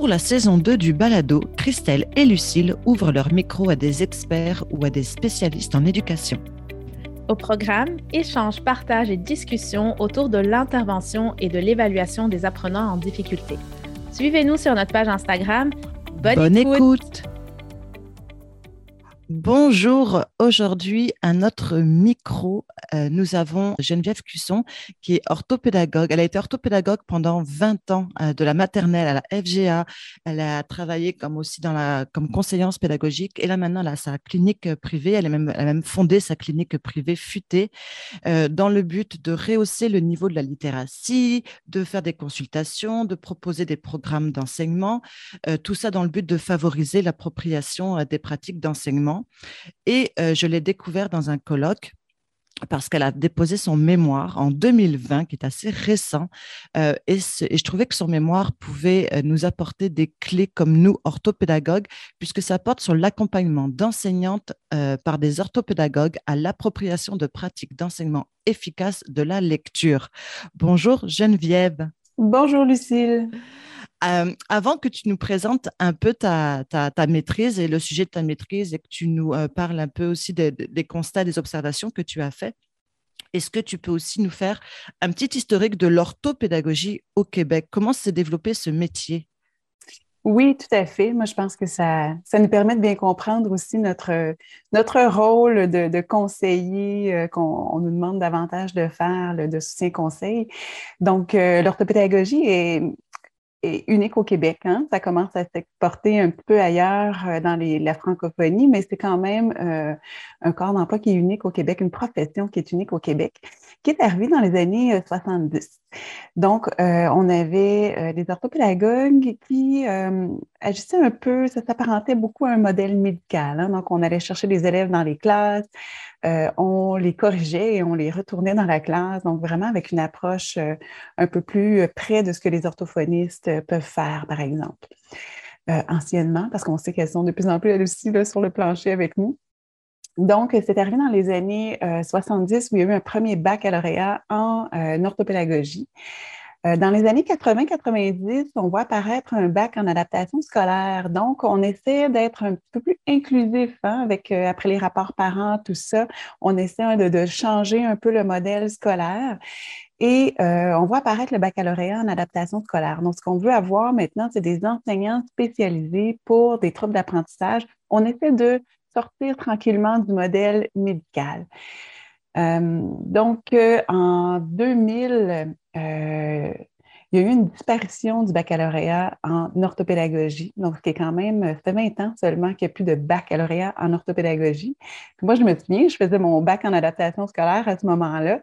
Pour la saison 2 du Balado, Christelle et Lucille ouvrent leur micro à des experts ou à des spécialistes en éducation. Au programme, échanges, partages et discussions autour de l'intervention et de l'évaluation des apprenants en difficulté. Suivez-nous sur notre page Instagram. Bonne, écoute. Bonjour, aujourd'hui à notre micro, euh, nous avons Geneviève Cusson qui est orthopédagogue. Elle a été orthopédagogue pendant 20 ans euh, de la maternelle à la FGA. Elle a travaillé comme aussi dans la comme conseillance pédagogique et là maintenant elle a sa clinique privée. Elle, a même, fondé sa clinique privée futée euh, dans le but de rehausser le niveau de la littératie, de faire des consultations, de proposer des programmes d'enseignement. tout ça dans le but de favoriser l'appropriation des pratiques d'enseignement et euh, je l'ai découvert dans un colloque parce qu'elle a déposé son mémoire en 2020, qui est assez récent, euh, et, je trouvais que son mémoire pouvait euh, nous apporter des clés comme nous, orthopédagogues, puisque ça porte sur l'accompagnement d'enseignantes par des orthopédagogues à l'appropriation de pratiques d'enseignement efficaces de la lecture. Bonjour Geneviève. Bonjour Lucille. Euh, avant que tu nous présentes un peu ta, maîtrise et le sujet de ta maîtrise et que tu nous euh, parles un peu aussi des, constats, des observations que tu as fait, est-ce que tu peux aussi nous faire un petit historique de l'orthopédagogie au Québec? Comment s'est développé ce métier? Oui, tout à fait. Moi, je pense que ça, ça nous permet de bien comprendre aussi notre, notre rôle de, conseiller euh, qu'on nous demande davantage de faire, de soutien-conseil. Donc, l'orthopédagogie est, est unique au Québec. Hein? Ça commence à s'exporter un peu ailleurs euh, dans la francophonie, mais c'est quand même euh, un corps d'emploi qui est unique au Québec, une profession qui est unique au Québec, qui est arrivée dans les années 70. Euh, Donc, on avait des orthopédagogues qui agissaient un peu, ça s'apparentait beaucoup à un modèle médical. Hein? Donc, on allait chercher des élèves dans les classes, euh, on les corrigeait et on les retournait dans la classe, donc vraiment avec une approche euh, un peu plus euh, près de ce que les orthophonistes peuvent faire, par exemple. anciennement, parce qu'on sait qu'elles sont de plus en plus elles aussi sur le plancher avec nous. Donc, c'est arrivé dans les années 70 où il y a eu un premier baccalauréat en orthopédagogie. Euh, dans les années 80-90, on voit apparaître un bac en adaptation scolaire. Donc, on essaie d'être un peu plus inclusif hein, avec, euh, après les rapports parents, tout ça. On essaie de, changer un peu le modèle scolaire. Et euh, on voit apparaître le baccalauréat en adaptation scolaire. Donc, ce qu'on veut avoir maintenant, c'est des enseignants spécialisés pour des troubles d'apprentissage. On essaie de sortir tranquillement du modèle médical. donc, en 2000, euh, il y a eu une disparition du baccalauréat en orthopédagogie. Donc, ce qui est quand même, ça fait 20 ans seulement qu'il n'y a plus de baccalauréat en orthopédagogie. moi, je me souviens, je faisais mon bac en adaptation scolaire à ce moment-là.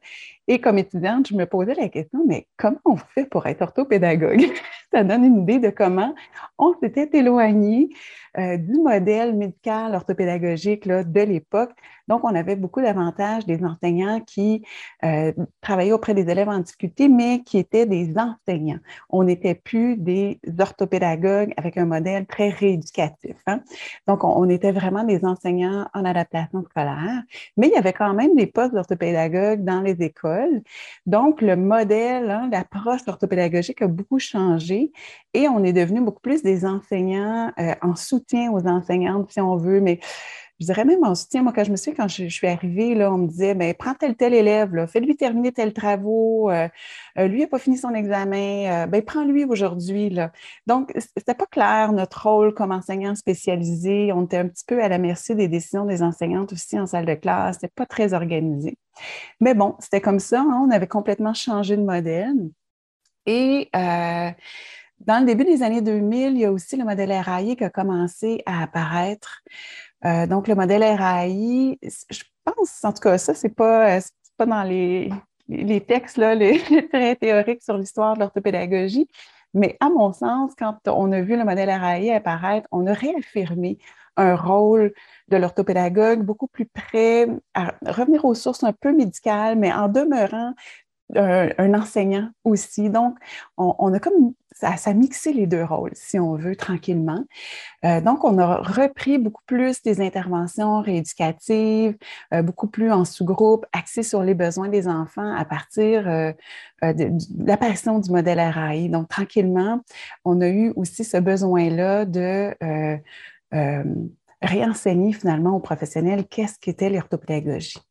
Et comme étudiante, je me posais la question, mais comment on fait pour être orthopédagogue? Ça donne une idée de comment on s'était éloigné euh, du modèle médical orthopédagogique de l'époque. Donc, on avait beaucoup d'avantages des enseignants qui euh, travaillaient auprès des élèves en difficulté, mais qui étaient des enseignants. On n'était plus des orthopédagogues avec un modèle très rééducatif. Hein. Donc, on, on, était vraiment des enseignants en adaptation scolaire, mais il y avait quand même des postes d'orthopédagogues dans les écoles donc, le modèle, hein, l'approche orthopédagogique a beaucoup changé et on est devenu beaucoup plus des enseignants euh, en soutien aux enseignantes, si on veut, mais je dirais même en soutien. Moi, quand je me suis, quand je, suis arrivée, là, on me disait, ben, prends tel tel élève, fais-lui terminer tel travaux, euh, euh, lui n'a pas fini son examen, euh, ben, prends-lui aujourd'hui. Là. Donc, c'était pas clair notre rôle comme enseignant spécialisé. On était un petit peu à la merci des décisions des enseignantes aussi en salle de classe. C'était pas très organisé. Mais bon, c'était comme ça. Hein. on avait complètement changé de modèle. Et dans le début des années 2000, il y a aussi le modèle RAI qui a commencé à apparaître. Euh, donc, le modèle RAI, je pense, en tout cas, ça, c'est pas, pas dans les, les textes, là, les, très théoriques sur l'histoire de l'orthopédagogie, mais à mon sens, quand on a vu le modèle RAI apparaître, on a réaffirmé un rôle de l'orthopédagogue beaucoup plus près à revenir aux sources un peu médicales, mais en demeurant un, enseignant aussi. Donc, on, a comme ça, ça, a mixé les deux rôles, si on veut, tranquillement. Euh, donc, on a repris beaucoup plus des interventions rééducatives, euh, beaucoup plus en sous-groupe, axées sur les besoins des enfants à partir euh, de, l'apparition du modèle RAI. Donc, tranquillement, on a eu aussi ce besoin-là de réenseigner finalement aux professionnels qu'est-ce qu'était l'orthopédagogie.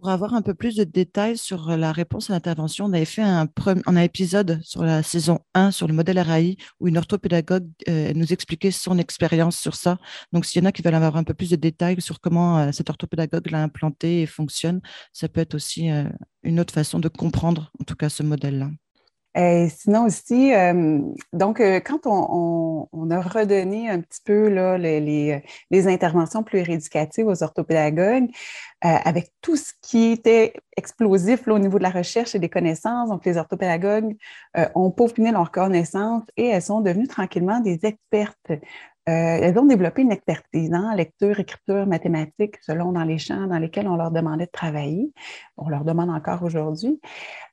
Pour avoir un peu plus de détails sur la réponse à l'intervention, on avait fait un, épisode sur la saison 1 sur le modèle RAI où une orthopédagogue euh, nous expliquait son expérience sur ça. Donc, s'il y en a qui veulent avoir un peu plus de détails sur comment euh, cette orthopédagogue l'a implanté et fonctionne, ça peut être aussi euh, une autre façon de comprendre, en tout cas, ce modèle-là. Sinon aussi, euh, donc, euh, quand on, a redonné un petit peu là, les, les, interventions aux orthopédagogues, euh, avec tout ce qui était explosif au niveau de la recherche et des connaissances, donc les orthopédagogues ont peaufiné leurs connaissances et elles sont devenues tranquillement des expertes elles ont développé une expertise en lecture, écriture, mathématiques, selon dans les champs dans lesquels on leur demandait de travailler. On leur demande encore aujourd'hui.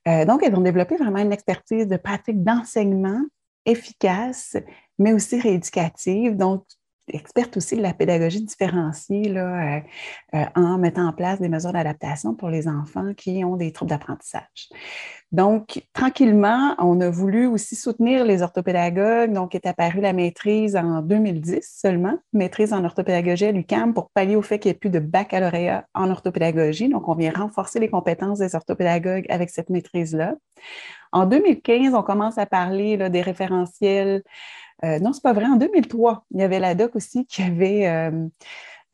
Euh, donc, elles ont développé vraiment une expertise de pratique d'enseignement efficace, mais aussi rééducative. Donc, experte aussi de la pédagogie différenciée là, euh, en mettant en place des mesures d'adaptation pour les enfants qui ont des troubles d'apprentissage. Donc, tranquillement, on a voulu aussi soutenir les orthopédagogues. Donc, est apparue la maîtrise en 2010 seulement, maîtrise en orthopédagogie à l'UCAM pour pallier au fait qu'il n'y ait plus de baccalauréat en orthopédagogie. Donc, on vient renforcer les compétences des orthopédagogues avec cette maîtrise-là. En 2015, on commence à parler des référentiels. Euh, non, c'est pas vrai. En 2003, il y avait la doc aussi qui avait euh,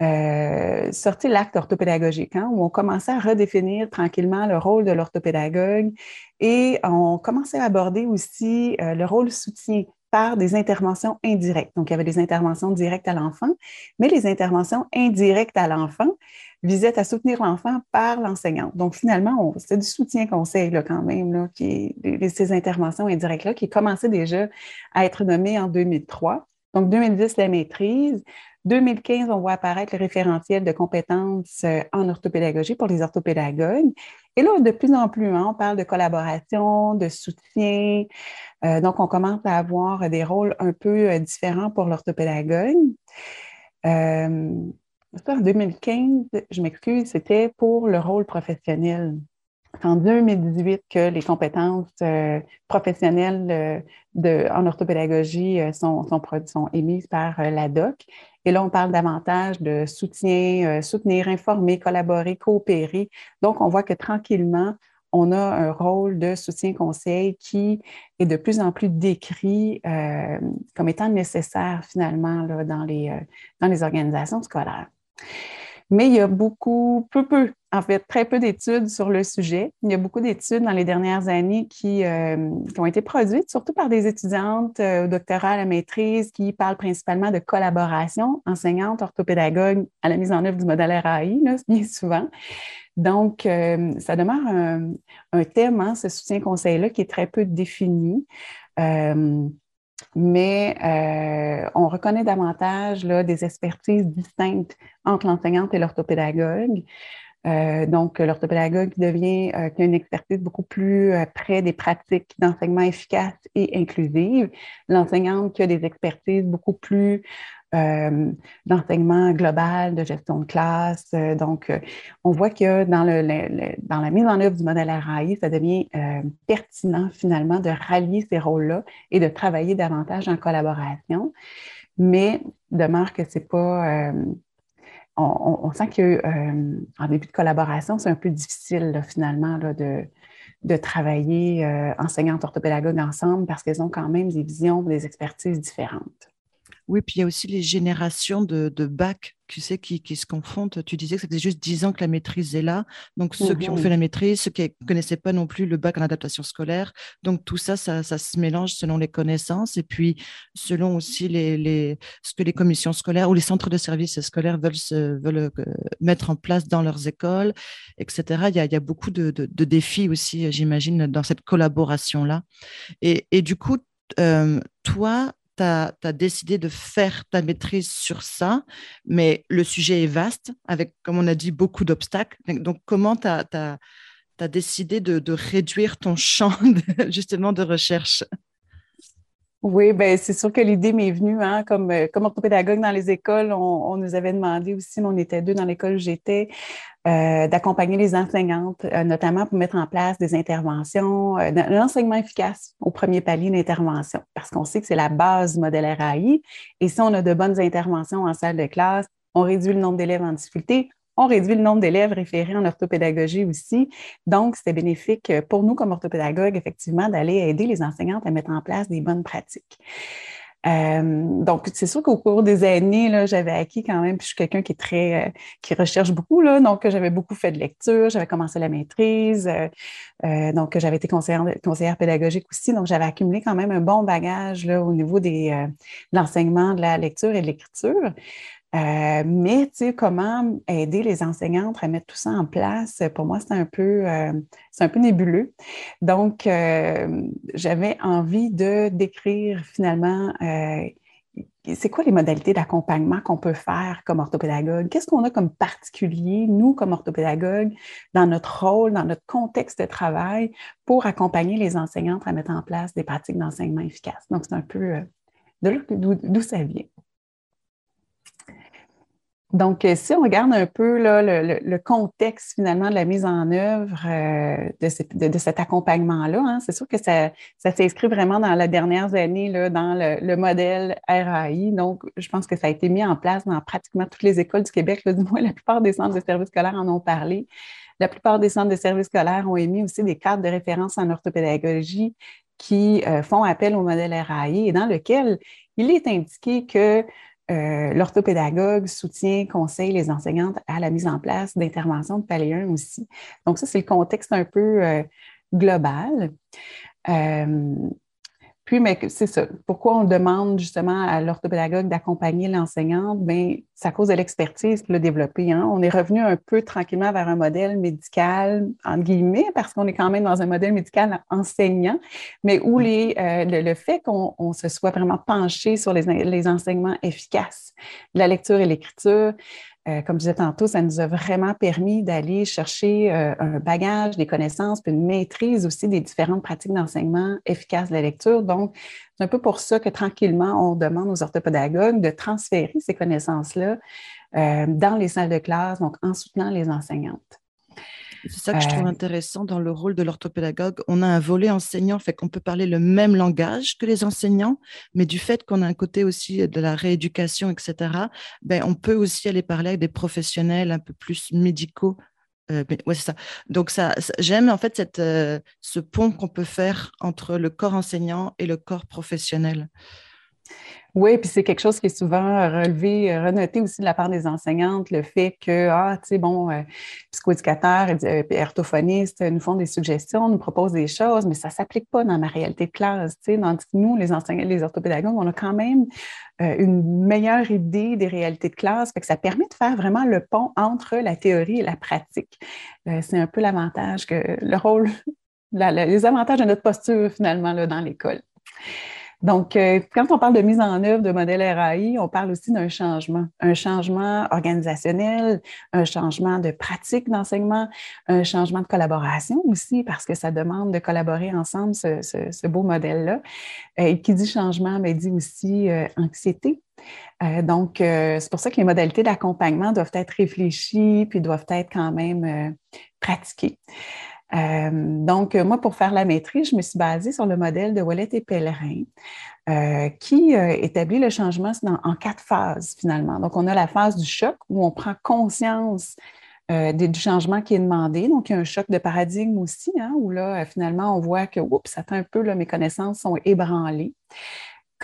euh, sorti l'acte orthopédagogique, hein, où on commençait à redéfinir tranquillement le rôle de l'orthopédagogue et on commençait à aborder aussi euh, le rôle soutien par des interventions indirectes. Donc, il y avait des interventions directes à l'enfant, mais les interventions indirectes à l'enfant visaient à soutenir l'enfant par l'enseignant. Donc, finalement, c'est du soutien conseil là, quand même, qui, ces interventions indirectes-là, qui commençaient déjà à être nommées en 2003. Donc, 2010, la maîtrise. 2015, on voit apparaître le référentiel de compétences euh, en orthopédagogie pour les orthopédagogues. Et là, de plus en plus, hein, on parle de collaboration, de soutien. Euh, donc, on commence à avoir des rôles un peu euh, différents pour l'orthopédagogue. En 2015, je m'excuse, c'était pour le rôle professionnel. C'est en 2018 que les compétences professionnelles de, en orthopédagogie sont, sont, émises par la DOC. Et là, on parle davantage de soutien, euh, soutenir, informer, collaborer, coopérer. Donc, on voit que tranquillement, on a un rôle de soutien-conseil qui est de plus en plus décrit euh, comme étant nécessaire finalement euh, dans les organisations scolaires. Mais il y a beaucoup, peu, peu, en fait, très peu d'études sur le sujet. Il y a beaucoup d'études dans les dernières années qui, euh, ont été produites, surtout par des étudiantes euh, au doctorat à la maîtrise qui parlent principalement de collaboration enseignante, orthopédagogue à la mise en œuvre du modèle RAI, bien souvent. Donc, euh, ça demeure un, thème, hein, ce soutien-conseil-là, qui est très peu défini mais euh, on reconnaît davantage là, des expertises distinctes entre l'enseignante et l'orthopédagogue. Euh, donc, l'orthopédagogue devient euh, qui a une expertise beaucoup plus près des pratiques d'enseignement efficaces et inclusives. L'enseignante qui a des expertises beaucoup plus euh, d'enseignement global, de gestion de classe. Euh, donc, euh, on voit que dans, la mise en œuvre du modèle RAI, ça devient pertinent finalement de rallier ces rôles-là et de travailler davantage en collaboration. Mais demeure que c'est pas. On, sent qu'en début de collaboration, c'est un peu difficile finalement de, travailler enseignantes orthopédagogues ensemble parce qu'elles ont quand même des visions, des expertises différentes. Oui, puis il y a aussi les générations de, de bac, tu sais, qui, qui, se confondent. Tu disais que ça faisait juste dix ans que la maîtrise est là. Donc, ceux qui ont fait la maîtrise, ceux qui ne connaissaient pas non plus le bac en adaptation scolaire. Donc, tout ça, ça, ça, se mélange selon les connaissances et puis selon aussi les, les, ce que les commissions scolaires ou les centres de services scolaires veulent, se, veulent euh, mettre en place dans leurs écoles, etc. Il y a, il y a beaucoup de, de, de défis aussi, j'imagine, dans cette collaboration-là. Et, et, du coup, euh, toi, tu as, décidé de faire ta maîtrise sur ça, mais le sujet est vaste, avec, comme on a dit, beaucoup d'obstacles. Donc, comment tu as, décidé de, réduire ton champ justement de recherche? Oui, ben c'est sûr que l'idée m'est venue, hein, comme, euh, comme orthopédagogue dans les écoles, on, nous avait demandé aussi, on était deux dans l'école où j'étais, euh, d'accompagner les enseignantes, euh, notamment pour mettre en place des interventions, l'enseignement efficace au premier palier d'intervention, parce qu'on sait que c'est la base du modèle RAI. Et si on a de bonnes interventions en salle de classe, on réduit le nombre d'élèves en difficulté, on réduit le nombre d'élèves référés en orthopédagogie aussi. Donc, c'était bénéfique pour nous comme orthopédagogues, effectivement, d'aller aider les enseignantes à mettre en place des bonnes pratiques. Euh, donc, c'est sûr qu'au cours des années, j'avais acquis quand même, puis je suis quelqu'un qui est très, euh, qui recherche beaucoup, là, donc j'avais beaucoup fait de lecture, j'avais commencé la maîtrise, euh, donc j'avais été conseillère, pédagogique aussi, donc j'avais accumulé quand même un bon bagage là, au niveau de l'enseignement de la lecture et de l'écriture. Euh, mais, tu sais, comment aider les enseignantes à mettre tout ça en place, pour moi, c'est un peu, euh, un peu nébuleux. Donc, euh, j'avais envie de décrire finalement c'est quoi les modalités d'accompagnement qu'on peut faire comme orthopédagogue? Qu'est-ce qu'on a comme particulier, nous, comme orthopédagogue, dans notre rôle, dans notre contexte de travail pour accompagner les enseignantes à mettre en place des pratiques d'enseignement efficaces? Donc, c'est un peu d'où ça vient. Donc, euh, si on regarde un peu le, contexte finalement de la mise en œuvre euh, de, cet accompagnement-là, hein, c'est sûr que ça, s'inscrit vraiment dans les dernières années là, dans le, modèle RAI. Donc, je pense que ça a été mis en place dans pratiquement toutes les écoles du Québec, du moins la plupart des centres de services scolaires en ont parlé. La plupart des centres de services scolaires ont émis aussi des cadres de référence en orthopédagogie qui euh, font appel au modèle RAI et dans lequel il est indiqué que euh, l'orthopédagogue soutient, conseille les enseignantes à la mise en place d'interventions de 1 aussi. Donc, ça, c'est le contexte un peu euh, global. Euh, puis, mais c'est ça. Pourquoi on demande justement à l'orthopédagogue d'accompagner l'enseignante? Bien, c'est à cause de l'expertise qu'il a développée. Hein. On est revenu un peu tranquillement vers un modèle médical, entre guillemets, parce qu'on est quand même dans un modèle médical enseignant, mais où les, euh, le, fait qu'on se soit vraiment penché sur les, les enseignements efficaces, la lecture et l'écriture, euh, comme je disais tantôt, ça nous a vraiment permis d'aller chercher euh, un bagage, des connaissances, puis une maîtrise aussi des différentes pratiques d'enseignement efficaces de la lecture. Donc, c'est un peu pour ça que tranquillement, on demande aux orthopédagogues de transférer ces connaissances-là euh, dans les salles de classe, donc en soutenant les enseignantes. C'est ça que je trouve intéressant dans le rôle de l'orthopédagogue. On a un volet enseignant, fait qu'on peut parler le même langage que les enseignants, mais du fait qu'on a un côté aussi de la rééducation, etc., ben, on peut aussi aller parler avec des professionnels un peu plus médicaux. Euh, ouais, c'est ça. Donc, ça, j'aime en fait cette, euh, ce pont qu'on peut faire entre le corps enseignant et le corps professionnel. Oui, puis c'est quelque chose qui est souvent relevé, euh, renoté aussi de la part des enseignantes, le fait que, ah, tu sais, bon, euh, psychoéducateurs et euh, orthophonistes nous font des suggestions, nous proposent des choses, mais ça ne s'applique pas dans ma réalité de classe, tu sais. nous, les enseignants, les orthopédagogues, on a quand même une meilleure idée des réalités de classe, fait que ça permet de faire vraiment le pont entre la théorie et la pratique. c'est un peu l'avantage que, le rôle, les avantages de notre posture, finalement, là, dans l'école. Donc, euh, quand on parle de mise en œuvre de modèle RAI, on parle aussi d'un changement, un changement organisationnel, un changement de pratique d'enseignement, un changement de collaboration aussi, parce que ça demande de collaborer ensemble, ce, beau modèle-là. Euh, et qui dit changement, mais ben, dit aussi euh, anxiété. donc, c'est pour ça que les modalités d'accompagnement doivent être réfléchies, puis doivent être quand même pratiquées. Euh, donc, moi, pour faire la maîtrise, je me suis basée sur le modèle de Wallet et Pellerin, euh, qui euh, établit le changement en quatre phases, finalement. Donc, on a la phase du choc, où on prend conscience du changement qui est demandé. Donc, il y a un choc de paradigme aussi, hein, où là, finalement, on voit que, oups, ça fait un peu, là, mes connaissances sont ébranlées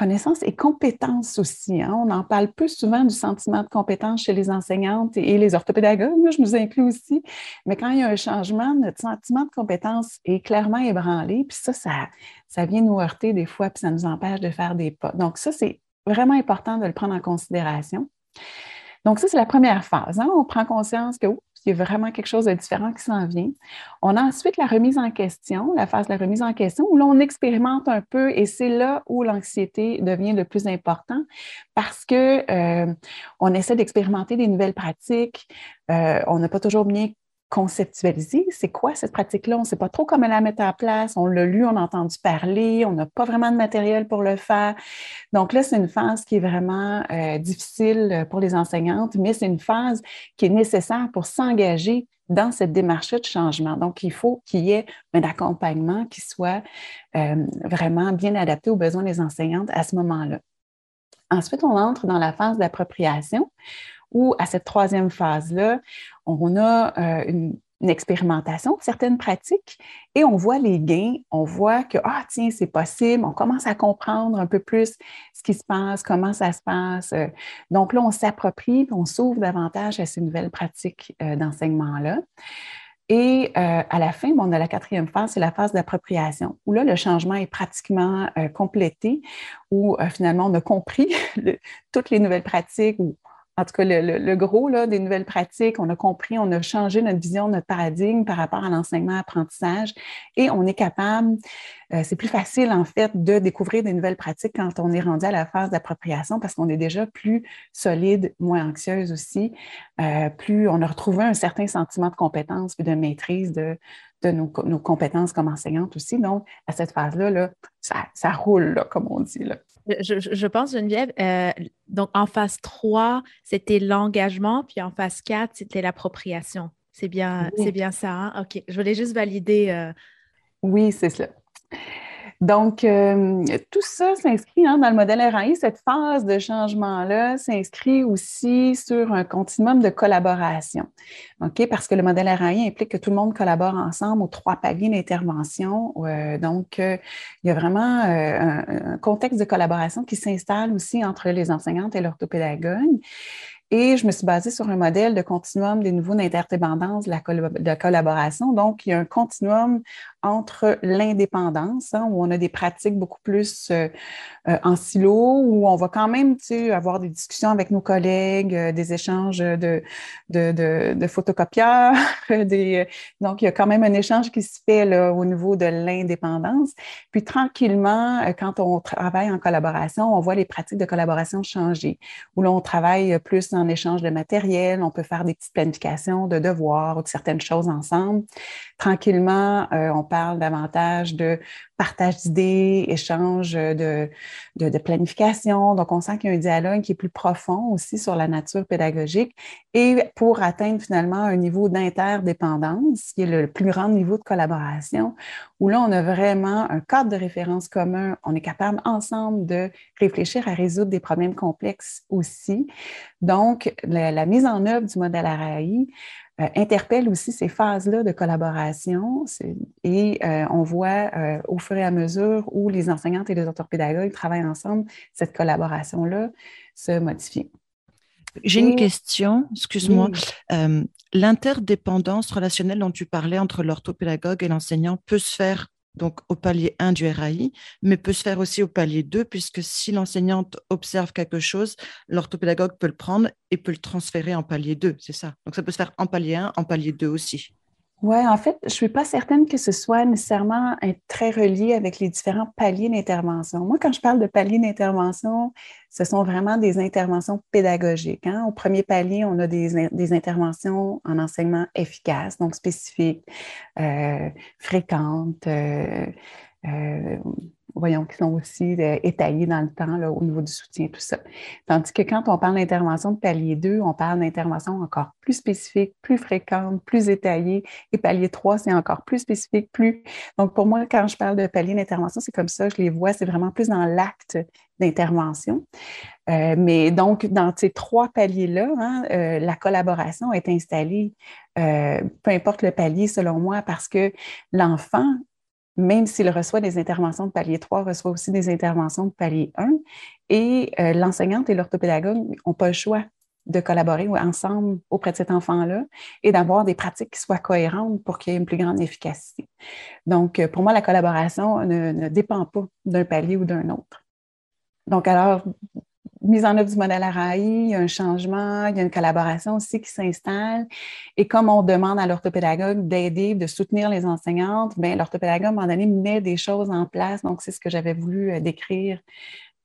connaissances et compétences aussi. Hein. On en parle plus souvent du sentiment de compétence chez les enseignantes et, les orthopédagogues. Moi, je nous inclus aussi. Mais quand il y a un changement, notre sentiment de compétence est clairement ébranlé. Puis ça, ça, ça vient nous heurter des fois, puis ça nous empêche de faire des pas. Donc, ça, c'est vraiment important de le prendre en considération. Donc, ça, c'est la première phase. Hein. On prend conscience que il y a vraiment quelque chose de différent qui s'en vient. On a ensuite la remise en question, la phase de la remise en question, où l'on expérimente un peu et c'est là où l'anxiété devient le plus important parce que euh, on essaie d'expérimenter des nouvelles pratiques. Euh, on n'a pas toujours bien conceptualiser c'est quoi cette pratique-là? On ne sait pas trop comment la mettre en place. On l'a lu, on a entendu parler, on n'a pas vraiment de matériel pour le faire. Donc là, c'est une phase qui est vraiment euh, difficile pour les enseignantes, mais c'est une phase qui est nécessaire pour s'engager dans cette démarche de changement. Donc, il faut qu'il y ait un accompagnement qui soit euh, vraiment bien adapté aux besoins des enseignantes à ce moment-là. Ensuite, on entre dans la phase d'appropriation où, à cette troisième phase-là, on a euh, une, expérimentation certaines pratiques et on voit les gains, on voit que, ah, tiens, c'est possible, on commence à comprendre un peu plus ce qui se passe, comment ça se passe. Donc là, on s'approprie, on s'ouvre davantage à ces nouvelles pratiques euh, d'enseignement-là. Et euh, à la fin, on a la quatrième phase, c'est la phase d'appropriation, où là, le changement est pratiquement complété, où finalement, on a compris toutes les nouvelles pratiques, en tout cas, le, gros là, des nouvelles pratiques, on a compris, on a changé notre vision, notre paradigme par rapport à l'enseignement-apprentissage et on est capable, euh, c'est plus facile en fait de découvrir des nouvelles pratiques quand on est rendu à la phase d'appropriation parce qu'on est déjà plus solide, moins anxieuse aussi, euh, plus on a retrouvé un certain sentiment de compétence et de maîtrise de, nos, compétences comme enseignante aussi. Donc, à cette phase-là, là, ça, roule, comme on dit. Je, pense, Geneviève, euh, donc en phase 3, c'était l'engagement, puis en phase 4, c'était l'appropriation. C'est bien, c'est bien ça. Hein? OK. Je voulais juste valider. Euh, oui, c'est cela. Donc, euh, tout ça s'inscrit hein, dans le modèle RAI. Cette phase de changement-là s'inscrit aussi sur un continuum de collaboration. OK? Parce que le modèle RAI implique que tout le monde collabore ensemble aux trois paliers d'intervention. Euh, donc, euh, il y a vraiment un, contexte de collaboration qui s'installe aussi entre les enseignantes et l'orthopédagogue. Et je me suis basée sur un modèle de continuum des niveaux d'interdépendance de la collaboration. Donc, il y a un continuum entre l'indépendance, hein, où on a des pratiques beaucoup plus euh, euh, en silo, où on va quand même avoir des discussions avec nos collègues, euh, des échanges de, de, de, photocopieurs. des, donc, il y a quand même un échange qui se fait là, au niveau de l'indépendance. Puis, tranquillement, quand on travaille en collaboration, on voit les pratiques de collaboration changer, où l'on travaille plus en échange de matériel, on peut faire des petites planifications de devoirs ou de certaines choses ensemble. Tranquillement, on parle davantage de partage d'idées, échange de, de, planification. Donc, on sent qu'il y a un dialogue qui est plus profond aussi sur la nature pédagogique et pour atteindre finalement un niveau d'interdépendance, qui est le plus grand niveau de collaboration, où là, on a vraiment un cadre de référence commun. On est capable ensemble de réfléchir à résoudre des problèmes complexes aussi. Donc, la, la mise en œuvre du modèle ARAI euh, interpelle aussi ces phases-là de collaboration et euh, on voit euh, au fur et à mesure où les enseignantes et les orthopédagogues travaillent ensemble, cette collaboration-là se modifie. J'ai une question, excuse-moi. L'interdépendance relationnelle dont tu parlais entre l'orthopédagogue et l'enseignant peut se faire donc au palier 1 du RAI, mais peut se faire aussi au palier 2, puisque si l'enseignante observe quelque chose, l'orthopédagogue peut le prendre et peut le transférer en palier 2, c'est ça. Donc ça peut se faire en palier 1, en palier 2 aussi. Oui, en fait, je ne suis pas certaine que ce soit nécessairement très relié avec les différents paliers d'intervention. Moi, quand je parle de paliers d'intervention, ce sont vraiment des interventions pédagogiques. Hein. Au premier palier, on a des, interventions en enseignement efficaces, donc spécifiques, euh, fréquentes. Euh, euh, voyons, qui sont aussi euh, étayés dans le temps au niveau du soutien, tout ça. Tandis que quand on parle d'intervention de palier 2, on parle d'intervention encore plus spécifique, plus fréquente, plus étayée. Et palier 3, c'est encore plus spécifique, plus. Donc, pour moi, quand je parle de palier d'intervention, c'est comme ça, je les vois, c'est vraiment plus dans l'acte d'intervention. Euh, mais donc, dans ces trois paliers-là, hein, euh, la collaboration est installée, peu importe le palier, selon moi, parce que l'enfant même s'il reçoit des interventions de palier 3, reçoit aussi des interventions de palier 1. Et euh, l'enseignante et l'orthopédagogue n'ont pas le choix de collaborer ensemble auprès de cet enfant-là et d'avoir des pratiques qui soient cohérentes pour qu'il y ait une plus grande efficacité. Donc, euh, pour moi, la collaboration ne dépend pas d'un palier ou d'un autre. Donc, alors, mise en œuvre du modèle ARAI, il y a un changement, il y a une collaboration aussi qui s'installe. Et comme on demande à l'orthopédagogue d'aider, de soutenir les enseignantes, bien, l'orthopédagogue, à un moment donné, met des choses en place. Donc, c'est ce que j'avais voulu euh, décrire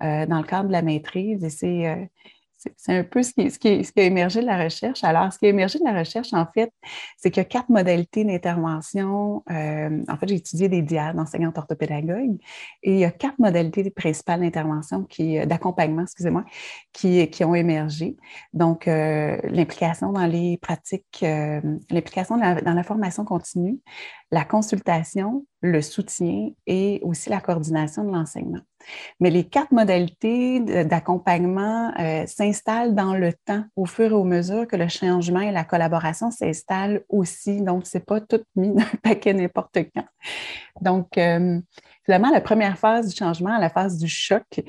euh, dans le cadre de la maîtrise. Euh, C'est un peu ce qui, ce, qui, ce qui, a émergé de la recherche. Alors, ce qui a émergé de la recherche, en fait, c'est qu'il y a quatre modalités d'intervention. Euh, en fait, j'ai étudié des diades d'enseignantes orthopédagogues et il y a quatre modalités principales d'intervention, euh, d'accompagnement, excusez-moi, qui, qui, ont émergé. Donc, euh, l'implication dans les pratiques, l'implication dans la formation continue, la consultation, le soutien et aussi la coordination de l'enseignement. Mais les quatre modalités d'accompagnement euh, s'installent dans le temps au fur et à mesure que le changement et la collaboration s'installent aussi. Donc, ce n'est pas tout mis dans un paquet n'importe quand. Donc, euh, Finalement, la première phase du changement, la phase du choc,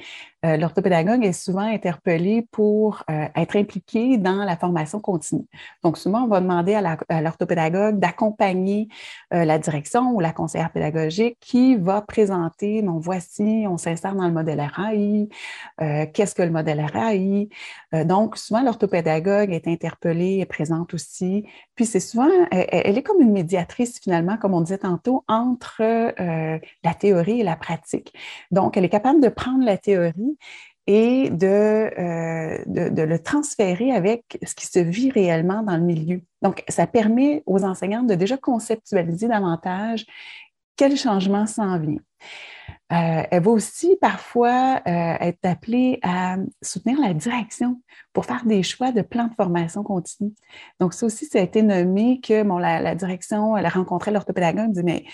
euh, l'orthopédagogue est souvent interpellé pour euh, être impliqué dans la formation continue. Donc, souvent, on va demander à l'orthopédagogue d'accompagner euh, la direction ou la conseillère pédagogique qui va présenter, donc voici, on s'insère dans le modèle RAI, qu'est-ce que le modèle RAI. donc, souvent, l'orthopédagogue est interpellée, est présente aussi. Puis, c'est souvent, elle, est comme une médiatrice, finalement, comme on disait tantôt, entre la théorie et la pratique. Donc, elle est capable de prendre la théorie et de, euh, de, le transférer avec ce qui se vit réellement dans le milieu. Donc, ça permet aux enseignants de déjà conceptualiser davantage quel changement s'en vient. Euh, elle va aussi parfois euh, être appelée à soutenir la direction pour faire des choix de plans de formation continue. Donc, ça aussi, ça a été nommé que bon, la, direction, elle a rencontré l'orthopédagogue, elle dit, mais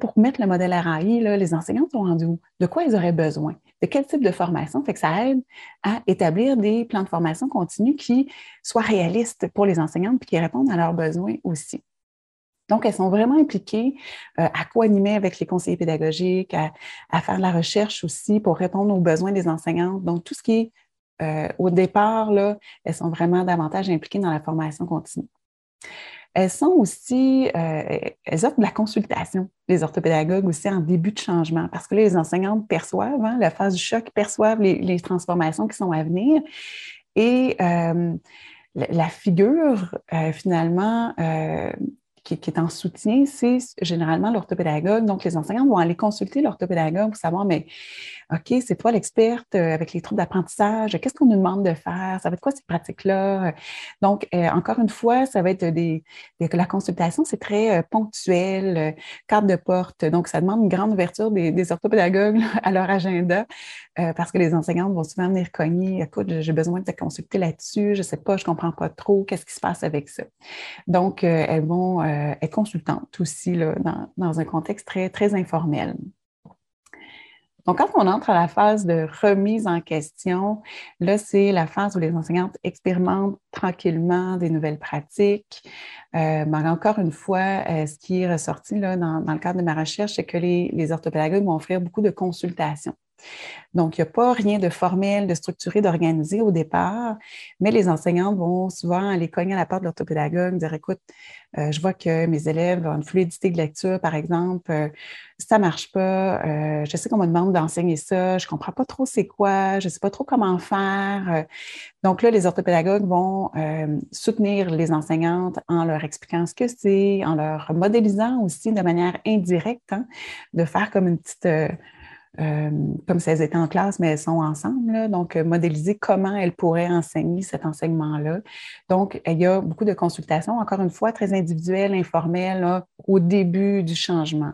pour mettre le modèle RAI, là, les enseignants sont rendus où? De quoi ils auraient besoin? De quel type de formation? Fait que ça aide à établir des plans de formation continue qui soient réalistes pour les enseignantes et qui répondent à leurs besoins aussi. Donc, elles sont vraiment impliquées euh, à co-animer avec les conseillers pédagogiques, à, faire de la recherche aussi pour répondre aux besoins des enseignantes. Donc, tout ce qui est euh, au départ, là, elles sont vraiment davantage impliquées dans la formation continue. Elles sont aussi, euh, elles offrent de la consultation, les orthopédagogues aussi en début de changement, parce que là, les enseignantes perçoivent, hein, la phase du choc, perçoivent les, transformations qui sont à venir. Et la figure, finalement, qui, est en soutien, c'est généralement l'orthopédagogue. Donc, les enseignants vont aller consulter l'orthopédagogue pour savoir, mais OK, c'est toi l'experte euh, avec les troubles d'apprentissage, qu'est-ce qu'on nous demande de faire? Ça va être quoi ces pratiques-là? Donc, euh, encore une fois, ça va être des, la consultation, c'est très euh, ponctuel, carte de porte. Donc, ça demande une grande ouverture des, orthopédagogues à leur agenda parce que les enseignants vont souvent venir cogner, écoute, j'ai besoin de te consulter là-dessus, je ne sais pas, je ne comprends pas trop, qu'est-ce qui se passe avec ça? Donc, elles vont être consultantes aussi là, dans, dans un contexte très, très informel. Donc, quand on entre à la phase de remise en question, là, c'est la phase où les enseignantes expérimentent tranquillement des nouvelles pratiques. Euh, encore une fois, euh, ce qui est ressorti là, dans, le cadre de ma recherche, c'est que les, les orthopédagogues vont offrir beaucoup de consultations. Donc, il n'y a pas rien de formel, de structuré, d'organisé au départ, mais les enseignantes vont souvent aller cogner à la porte de l'orthopédagogue, dire écoute, euh, je vois que mes élèves ont une fluidité de lecture, par exemple, euh, ça ne marche pas, euh, je sais qu'on me demande d'enseigner ça, je ne comprends pas trop c'est quoi, je ne sais pas trop comment faire. Donc là, les orthopédagogues vont soutenir les enseignantes en leur expliquant ce que c'est, en leur modélisant aussi de manière indirecte, hein, de faire comme une petite euh, comme si elles étaient en classe, mais elles sont ensemble. donc, euh, modéliser comment elles pourraient enseigner cet enseignement-là. Donc, il y a beaucoup de consultations, encore une fois, très individuelles, informelles, au début du changement.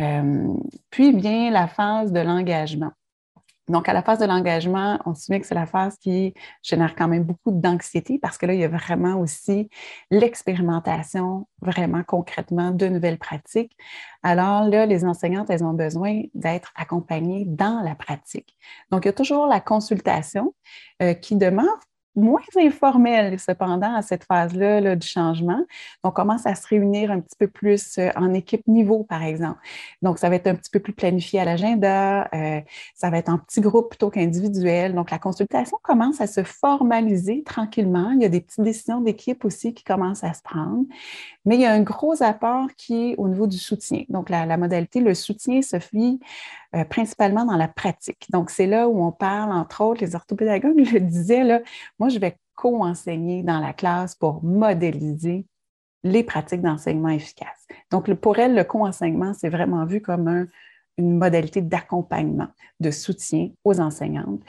Euh, puis vient la phase de l'engagement. Donc, à la phase de l'engagement, on se souvient que c'est la phase qui génère quand même beaucoup d'anxiété parce que là, il y a vraiment aussi l'expérimentation, vraiment concrètement, de nouvelles pratiques. Alors là, les enseignantes, elles ont besoin d'être accompagnées dans la pratique. Donc, il y a toujours la consultation euh, qui demeure moins informel, cependant, à cette phase-là du changement. On commence à se réunir un petit peu plus euh, en équipe niveau, par exemple. Donc, ça va être un petit peu plus planifié à l'agenda, euh, ça va être en petits groupes plutôt qu'individuel. Donc, la consultation commence à se formaliser tranquillement. Il y a des petites décisions d'équipe aussi qui commencent à se prendre. Mais il y a un gros apport qui est au niveau du soutien. Donc, la, la modalité, le soutien se fait euh, principalement dans la pratique. Donc, c'est là où on parle, entre autres, les orthopédagogues, le disais, là, moi, je vais co-enseigner dans la classe pour modéliser les pratiques d'enseignement efficaces. Donc, pour elle, le co-enseignement, c'est vraiment vu comme un, une modalité d'accompagnement, de soutien aux enseignantes.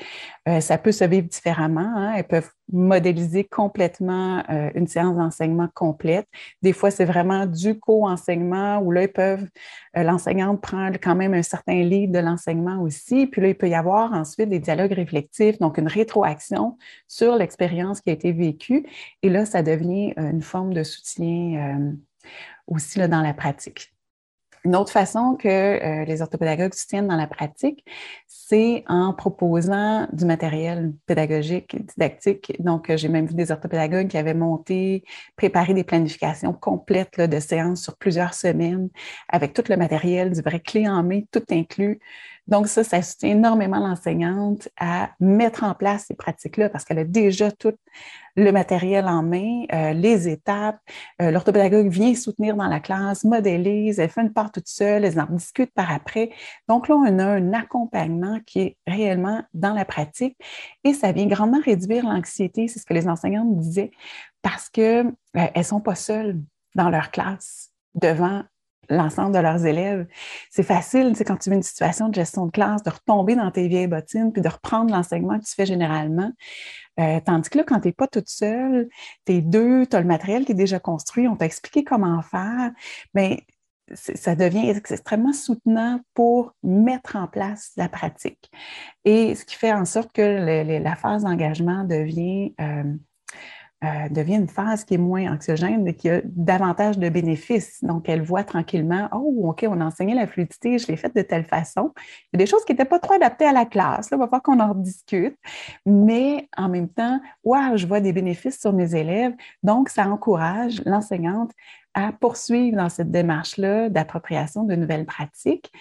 Euh, ça peut se vivre différemment. Hein. Elles peuvent modéliser complètement euh, une séance d'enseignement complète. Des fois, c'est vraiment du co-enseignement où là, peuvent, euh, l'enseignante prend quand même un certain livre de l'enseignement aussi. Puis là, il peut y avoir ensuite des dialogues réflectifs, donc une rétroaction sur l'expérience qui a été vécue. Et là, ça devient une forme de soutien aussi dans la pratique. Une autre façon que euh, les orthopédagogues soutiennent dans la pratique, c'est en proposant du matériel pédagogique, didactique. Donc, euh, j'ai même vu des orthopédagogues qui avaient monté, préparé des planifications complètes de séances sur plusieurs semaines avec tout le matériel, du vrai clé en main, tout inclus. Donc, ça, ça soutient énormément l'enseignante à mettre en place ces pratiques-là parce qu'elle a déjà tout le matériel en main, euh, les étapes. Euh, l'orthopédagogue vient soutenir dans la classe, modélise, elle fait une part toute seule, elle en discute par après. Donc là, on a un accompagnement qui est réellement dans la pratique et ça vient grandement réduire l'anxiété, c'est ce que les enseignantes disaient, parce qu'elles euh, ne sont pas seules dans leur classe devant l'ensemble de leurs élèves. C'est facile, tu sais, quand tu vis une situation de gestion de classe, de retomber dans tes vieilles bottines puis de reprendre l'enseignement que tu fais généralement. Euh, tandis que là, quand tu n'es pas toute seule, tu es deux, tu as le matériel qui est déjà construit, on t'a expliqué comment faire, mais ça devient extrêmement soutenant pour mettre en place la pratique. Et ce qui fait en sorte que la phase d'engagement devient euh, euh, devient une phase qui est moins anxiogène et qui a davantage de bénéfices. Donc, elle voit tranquillement, oh, OK, on a enseigné la fluidité, je l'ai faite de telle façon. Il y a des choses qui n'étaient pas trop adaptées à la classe. Là, il va falloir qu'on en discute. Mais en même temps, wow, je vois des bénéfices sur mes élèves. Donc, ça encourage l'enseignante à poursuivre dans cette démarche-là d'appropriation de nouvelles pratiques.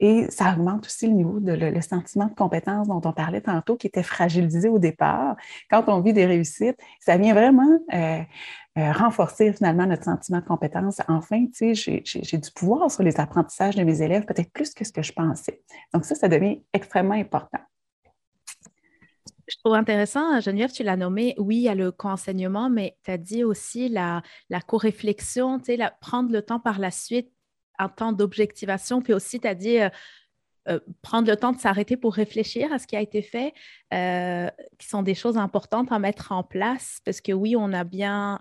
Et ça augmente aussi le niveau de le, sentiment de compétence dont on parlait tantôt, qui était fragilisé au départ. Quand on vit des réussites, ça vient vraiment euh, euh, renforcer finalement notre sentiment de compétence. Enfin, tu sais, j'ai du pouvoir sur les apprentissages de mes élèves, peut-être plus que ce que je pensais. Donc ça, ça devient extrêmement important. Je trouve intéressant, Geneviève, tu l'as nommé, oui, il y a le co-enseignement, mais tu as dit aussi la, co-réflexion, prendre le temps par la suite, un temps d'objectivation, puis aussi tu as dit euh, euh, prendre le temps de s'arrêter pour réfléchir à ce qui a été fait, euh, qui sont des choses importantes à mettre en place, parce que oui, on a bien,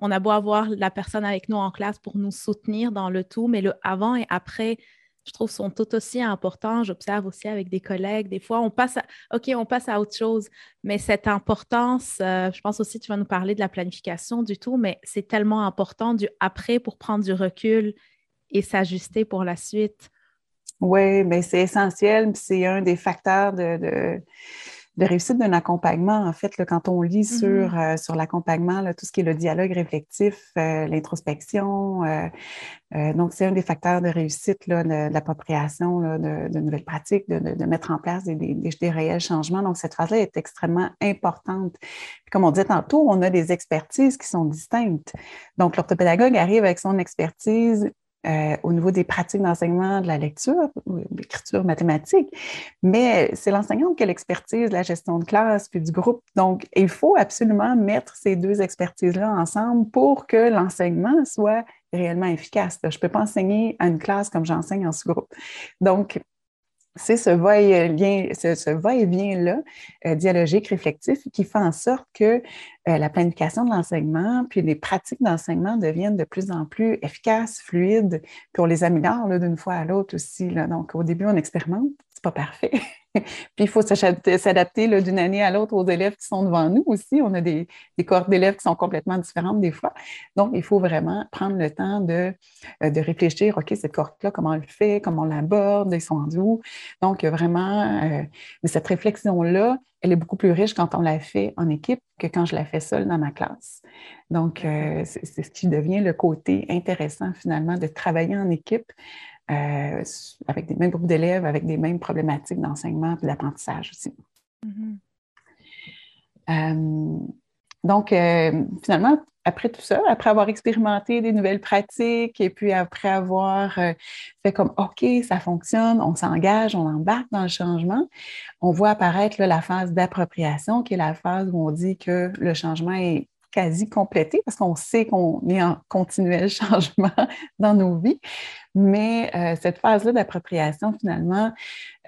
on a beau avoir la personne avec nous en classe pour nous soutenir dans le tout, mais le avant et après je trouve, sont tout aussi importants. J'observe aussi avec des collègues. Des fois, on passe à, OK, on passe à autre chose, mais cette importance, euh, je pense aussi, tu vas nous parler de la planification du tout, mais c'est tellement important du après pour prendre du recul et s'ajuster pour la suite. Oui, mais c'est essentiel. C'est un des facteurs de de réussite d'un accompagnement, en fait, quand on lit mm-hmm. sur, euh, sur l'accompagnement, tout ce qui est le dialogue réflectif, euh, l'introspection, euh, donc c'est un des facteurs de réussite là, de, l'appropriation de, nouvelles pratiques, de, mettre en place des, des, réels changements. Donc cette phase-là est extrêmement importante. comme on disait tantôt, on a des expertises qui sont distinctes. Donc l'orthopédagogue arrive avec son expertise euh, au niveau des pratiques d'enseignement de la lecture, l'écriture mathématique, mais c'est l'enseignante qui a l'expertise de la gestion de classe puis du groupe. Donc, il faut absolument mettre ces deux expertises-là ensemble pour que l'enseignement soit réellement efficace. Je ne peux pas enseigner à une classe comme j'enseigne en sous-groupe. Donc, c'est ce va-et-vient, ce, va-et-vient-là, euh, dialogique, réflectif, qui fait en sorte que euh, la planification de l'enseignement, puis les pratiques d'enseignement deviennent de plus en plus efficaces, fluides, puis on les améliore d'une fois à l'autre aussi. Là. Donc, au début, on expérimente, c'est pas parfait. Puis il faut s'adapter d'une année à l'autre aux élèves qui sont devant nous aussi. On a des, des cohortes d'élèves qui sont complètement différentes des fois. Donc, il faut vraiment prendre le temps de, euh, réfléchir, OK, cette cohorte-là, comment on le fait, comment on l'aborde, ils sont où? Donc, vraiment, euh, mais cette réflexion-là, elle est beaucoup plus riche quand on la fait en équipe que quand je la fais seule dans ma classe. Donc, euh, c'est ce qui devient le côté intéressant finalement de travailler en équipe euh, avec des mêmes groupes d'élèves, avec des mêmes problématiques d'enseignement et d'apprentissage aussi. Mm-hmm. Euh, donc, euh, finalement, après tout ça, après avoir expérimenté des nouvelles pratiques et puis après avoir fait comme OK, ça fonctionne, on s'engage, on embarque dans le changement, on voit apparaître la phase d'appropriation, qui est la phase où on dit que le changement est quasi complété parce qu'on sait qu'on est en continuel changement dans nos vies. Mais euh, cette phase-là d'appropriation, finalement,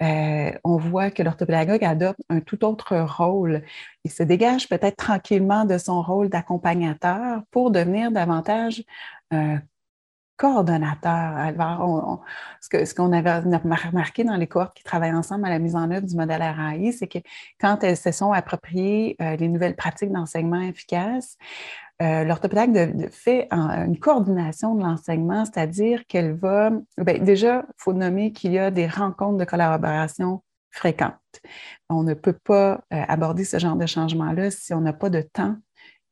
euh, on voit que l'orthopédagogue adopte un tout autre rôle. Il se dégage peut-être tranquillement de son rôle d'accompagnateur pour devenir davantage coordonnateur. Ce qu'on avait remarqué dans les cohortes qui travaillent ensemble à la mise en œuvre du modèle RAI, c'est que quand elles se sont appropriées euh, les nouvelles pratiques d'enseignement efficaces, euh, fait une coordination de l'enseignement, c'est-à-dire qu'elle va, ben, déjà, il faut nommer qu'il y a des rencontres de collaboration fréquentes. On ne peut pas euh, aborder ce genre de changement-là si on n'a pas de temps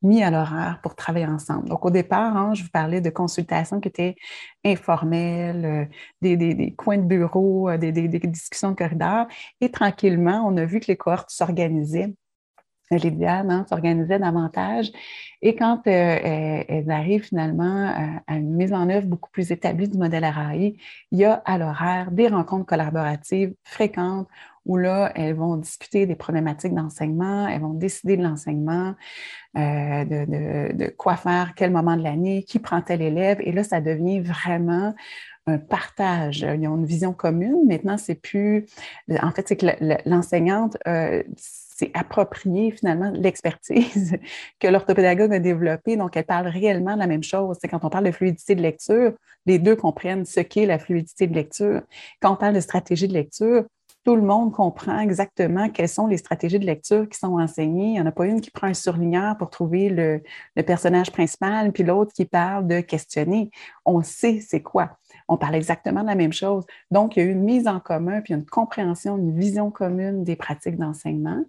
mis à l'horaire pour travailler ensemble. Donc, au départ, hein, je vous parlais de consultations qui étaient informelles, euh, des, coins de bureau, euh, des, discussions de corridor. Et tranquillement, on a vu que les cohortes s'organisaient. Les diades hein, s'organisaient davantage. Et quand euh, elles arrivent finalement à une mise en œuvre beaucoup plus établie du modèle RAI, il y a à l'horaire des rencontres collaboratives fréquentes où là, elles vont discuter des problématiques d'enseignement, elles vont décider de l'enseignement, euh, de, quoi faire, quel moment de l'année, qui prend tel élève. Et là, ça devient vraiment un partage. Ils ont une vision commune. Maintenant, c'est plus. En fait, c'est que l'enseignante euh, s'est appropriée finalement l'expertise que l'orthopédagogue a développée. Donc, elle parle réellement de la même chose. C'est quand on parle de fluidité de lecture, les deux comprennent ce qu'est la fluidité de lecture. Quand on parle de stratégie de lecture, tout le monde comprend exactement quelles sont les stratégies de lecture qui sont enseignées. Il n'y en a pas une qui prend un surligneur pour trouver le, personnage principal, puis l'autre qui parle de questionner. On sait c'est quoi. On parle exactement de la même chose. Donc, il y a eu une mise en commun, puis une compréhension, une vision commune des pratiques d'enseignement.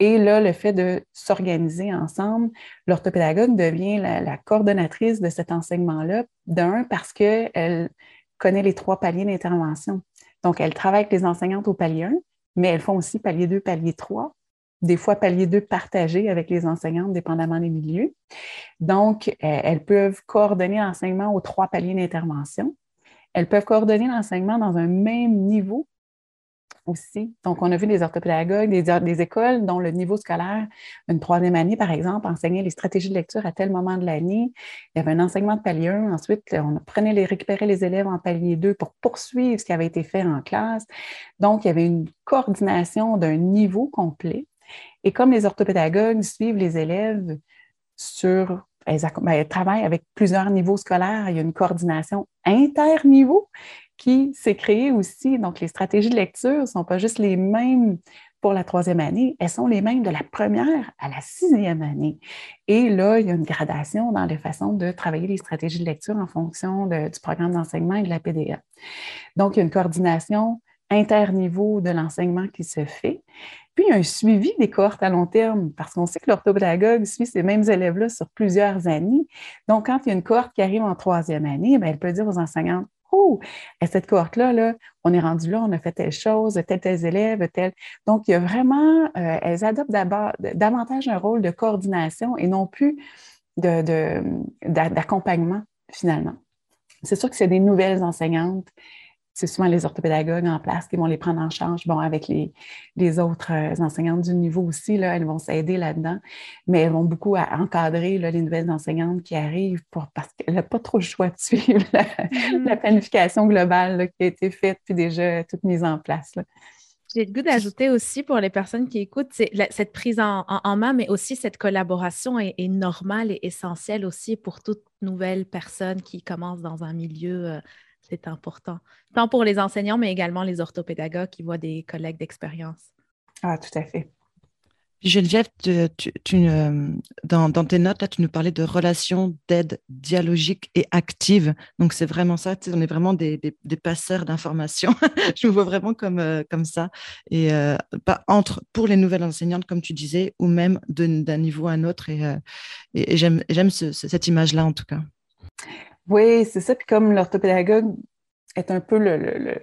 Et là, le fait de s'organiser ensemble, l'orthopédagogue devient la, la, coordonnatrice de cet enseignement-là, d'un, parce qu'elle connaît les trois paliers d'intervention. Donc, elles travaillent avec les enseignantes au palier 1, mais elles font aussi palier 2, palier 3, des fois palier 2 partagé avec les enseignantes, dépendamment des milieux. Donc, euh, elles peuvent coordonner l'enseignement aux trois paliers d'intervention. Elles peuvent coordonner l'enseignement dans un même niveau aussi. Donc, on a vu des orthopédagogues, des, des, écoles dont le niveau scolaire, une troisième année, par exemple, enseignait les stratégies de lecture à tel moment de l'année. Il y avait un enseignement de palier 1. Ensuite, on prenait les, récupérait les élèves en palier 2 pour poursuivre ce qui avait été fait en classe. Donc, il y avait une coordination d'un niveau complet. Et comme les orthopédagogues suivent les élèves sur elles, ben, elles, travaillent avec plusieurs niveaux scolaires. Il y a une coordination interniveau qui s'est créée aussi. Donc, les stratégies de lecture ne sont pas juste les mêmes pour la troisième année, elles sont les mêmes de la première à la sixième année. Et là, il y a une gradation dans les façons de travailler les stratégies de lecture en fonction du programme d'enseignement et de la PDA. Donc, il y a une coordination interniveau de l'enseignement qui se fait. Puis, il y a un suivi des cohortes à long terme, parce qu'on sait que l'orthopédagogue suit ces mêmes élèves-là sur plusieurs années. Donc, quand il y a une cohorte qui arrive en troisième année, bien, elle peut dire aux enseignantes Oh, à cette cohorte-là, là, on est rendu là, on a fait telle chose, tel, tel élèves, tel. Donc, il y a vraiment, euh, elles adoptent davantage un rôle de coordination et non plus d'accompagnement, finalement. C'est sûr que c'est des nouvelles enseignantes c'est souvent les orthopédagogues en place qui vont les prendre en charge. Bon, avec les, les autres euh, enseignantes du niveau aussi, là, elles vont s'aider là-dedans, mais elles vont beaucoup encadrer là, les nouvelles enseignantes qui arrivent pour, parce qu'elle n'a pas trop le choix de suivre la, mm-hmm. planification globale qui a été faite puis déjà toute mise en place. J'ai le goût d'ajouter aussi pour les personnes qui écoutent, c'est cette prise en, main, mais aussi cette collaboration est, est, normale et essentielle aussi pour toute nouvelle personne qui commence dans un milieu euh, c'est important. Tant pour les enseignants, mais également les orthopédagogues qui voient des collègues d'expérience. Ah, tout à fait. Geneviève, tu, euh, dans, tes notes, là, tu nous parlais de relations d'aide dialogique et active. Donc, c'est vraiment ça. on est vraiment des, passeurs d'informations. Je me vois vraiment comme, euh, comme ça. Et euh, pas entre, pour les nouvelles enseignantes, comme tu disais, ou même d'un niveau à un autre. Et, et, j'aime cette image-là, en tout cas. Oui, c'est ça. Puis comme l'orthopédagogue est un peu le,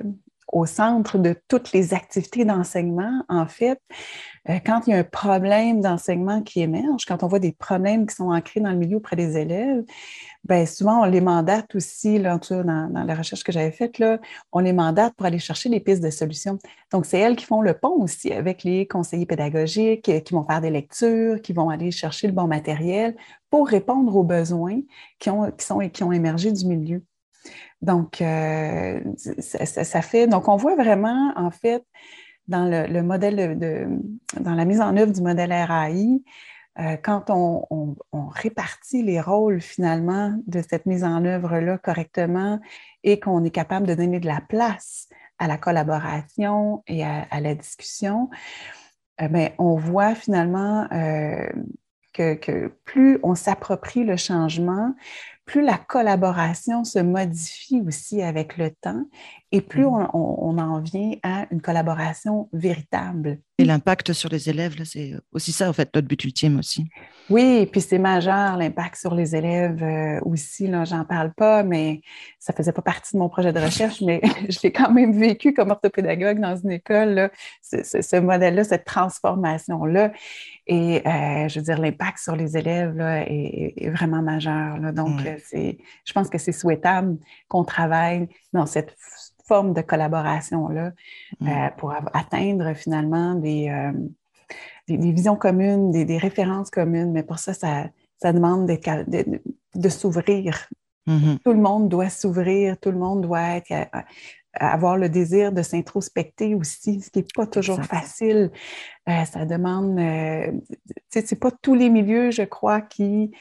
au centre de toutes les activités d'enseignement, en fait, quand il y a un problème d'enseignement qui émerge, quand on voit des problèmes qui sont ancrés dans le milieu auprès des élèves, ben souvent on les mandate aussi, là, dans, dans la recherche que j'avais faite, là, on les mandate pour aller chercher des pistes de solutions. Donc, c'est elles qui font le pont aussi avec les conseillers pédagogiques, euh, qui vont faire des lectures, qui vont aller chercher le bon matériel pour répondre aux besoins qui ont, qui sont, qui ont émergé du milieu. Donc, euh, ça, fait. Donc, on voit vraiment, en fait, dans le, modèle de, dans la mise en œuvre du modèle RAI, euh, quand on, répartit les rôles finalement de cette mise en œuvre-là correctement et qu'on est capable de donner de la place à la collaboration et à, la discussion, euh, ben, on voit finalement euh, que, que, plus on s'approprie le changement, plus la collaboration se modifie aussi avec le temps et plus mmh. on, en vient à une collaboration véritable. Et l'impact sur les élèves, c'est aussi ça, en fait, notre but ultime aussi. Oui, puis c'est majeur, l'impact sur les élèves euh, aussi. Là, j'en parle pas, mais ça faisait pas partie de mon projet de recherche, mais je l'ai quand même vécu comme orthopédagogue dans une école, ce, modèle-là, cette transformation-là. Et euh, je veux dire, l'impact sur les élèves là, est, vraiment majeur. Là. Donc, c'est, je pense que c'est souhaitable qu'on travaille dans cette forme de collaboration-là mm. euh, pour atteindre finalement des, euh, des, visions communes, des, références communes. Mais pour ça, ça, ça demande de, de, s'ouvrir. Mm-hmm. Tout le monde doit s'ouvrir, tout le monde doit être, euh, avoir le désir de s'introspecter aussi, ce qui n'est pas toujours facile. ça demande, c'est pas tous les milieux, je crois, qui,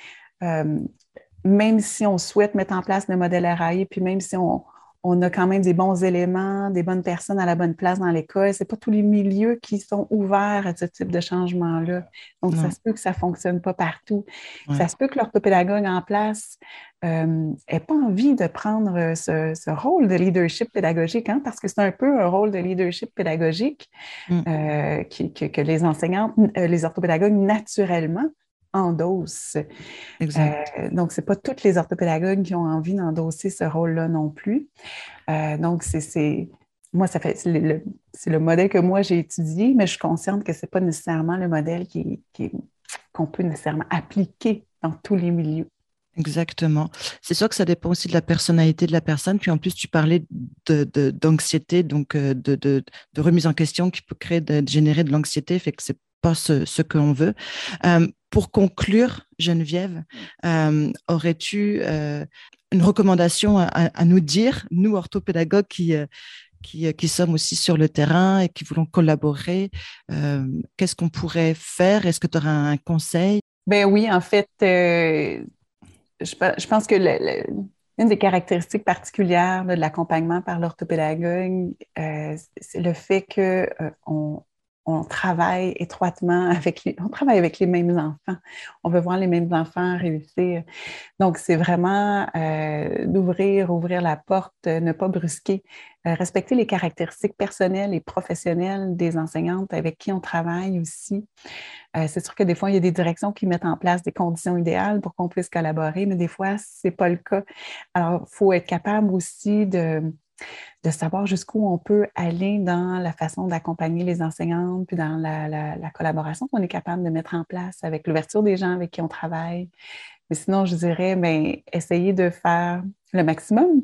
même si on souhaite mettre en place le modèle RAI, puis même si on, on a quand même des bons éléments, des bonnes personnes à la bonne place dans l'école. Ce n'est pas tous les milieux qui sont ouverts à ce type de changement-là. Donc, ça se peut que ça ne fonctionne pas partout. Ça se peut que l'orthopédagogue en place n'ait euh, pas envie de prendre ce, rôle de leadership pédagogique, hein, parce que c'est un peu un rôle de leadership pédagogique mm. euh, que, les enseignantes, euh, les orthopédagogues, naturellement, endosse. Exact. Euh, donc, ce n'est pas toutes les orthopédagogues qui ont envie d'endosser ce rôle-là non plus. Euh, donc, c'est moi, ça fait c'est le, modèle que moi j'ai étudié, mais je suis consciente que ce n'est pas nécessairement le modèle qui, qu'on peut nécessairement appliquer dans tous les milieux. Exactement. C'est sûr que ça dépend aussi de la personnalité de la personne. Puis en plus, tu parlais d'anxiété, de, donc euh, de, de, remise en question qui peut créer, de, générer de l'anxiété, fait que c'est pas ce, ce que l'on veut. Euh, pour conclure, Geneviève, euh, aurais-tu euh, une recommandation à, nous dire, nous orthopédagogues qui, qui, qui, sommes aussi sur le terrain et qui voulons collaborer, qu'est-ce qu'on pourrait faire? Est-ce que tu auras un conseil? Ben oui, en fait, je, je, pense que une des caractéristiques particulières de l'accompagnement par l'orthopédagogue, c'est le fait qu'on on travaille étroitement avec les, on travaille avec les mêmes enfants. On veut voir les mêmes enfants réussir. Donc, c'est vraiment euh, d'ouvrir, ouvrir la porte, euh, ne pas brusquer, euh, respecter les caractéristiques personnelles et professionnelles des enseignantes avec qui on travaille aussi. c'est sûr que des fois, il y a des directions qui mettent en place des conditions idéales pour qu'on puisse collaborer, mais des fois, ce n'est pas le cas. Alors, il faut être capable aussi de de savoir jusqu'où on peut aller dans la façon d'accompagner les enseignantes, puis dans la, collaboration qu'on est capable de mettre en place avec l'ouverture des gens avec qui on travaille. Mais sinon, je dirais, bien, essayer de faire le maximum.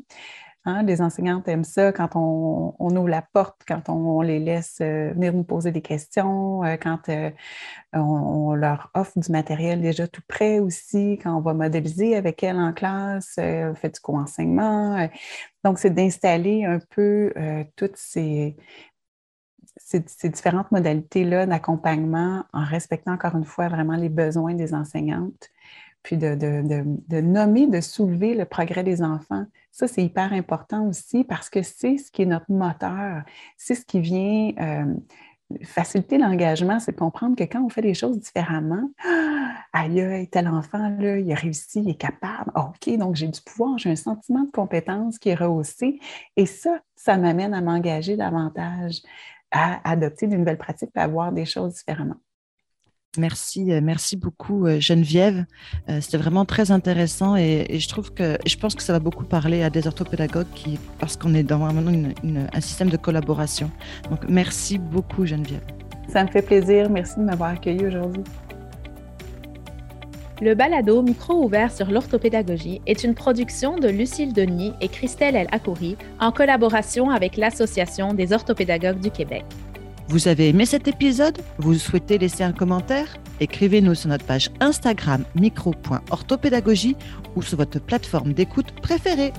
Hein, les enseignantes aiment ça quand on, ouvre la porte, quand on, les laisse euh, venir nous poser des questions, euh, quand euh, on, leur offre du matériel déjà tout prêt aussi, quand on va modéliser avec elles en classe, on fait du co-enseignement. donc, c'est d'installer un peu toutes ces, différentes modalités-là d'accompagnement en respectant encore une fois vraiment les besoins des enseignantes, puis de, nommer, de soulever le progrès des enfants ça, c'est hyper important aussi parce que c'est ce qui est notre moteur, c'est ce qui vient euh, faciliter l'engagement, c'est comprendre que quand on fait les choses différemment, ah, aïe, tel enfant, là, il a réussi, il est capable. Ah, OK, donc j'ai du pouvoir, j'ai un sentiment de compétence qui est rehaussé. Et ça, ça m'amène à m'engager davantage, à adopter de nouvelles pratiques à voir des choses différemment. Merci, euh, merci beaucoup euh, Geneviève. Euh, c'était vraiment très intéressant et, je trouve que je pense que ça va beaucoup parler à des orthopédagogues qui, parce qu'on est dans un système de collaboration. Donc merci beaucoup Geneviève. Ça me fait plaisir. Merci de m'avoir accueilli aujourd'hui. Le balado Micro ouvert sur l'orthopédagogie est une production de Lucille Denis et Christelle El Akouri en collaboration avec l'Association des orthopédagogues du Québec. Vous avez aimé cet épisode? Vous souhaitez laisser un commentaire? Écrivez-nous sur notre page Instagram micro.orthopédagogie ou sur votre plateforme d'écoute préférée.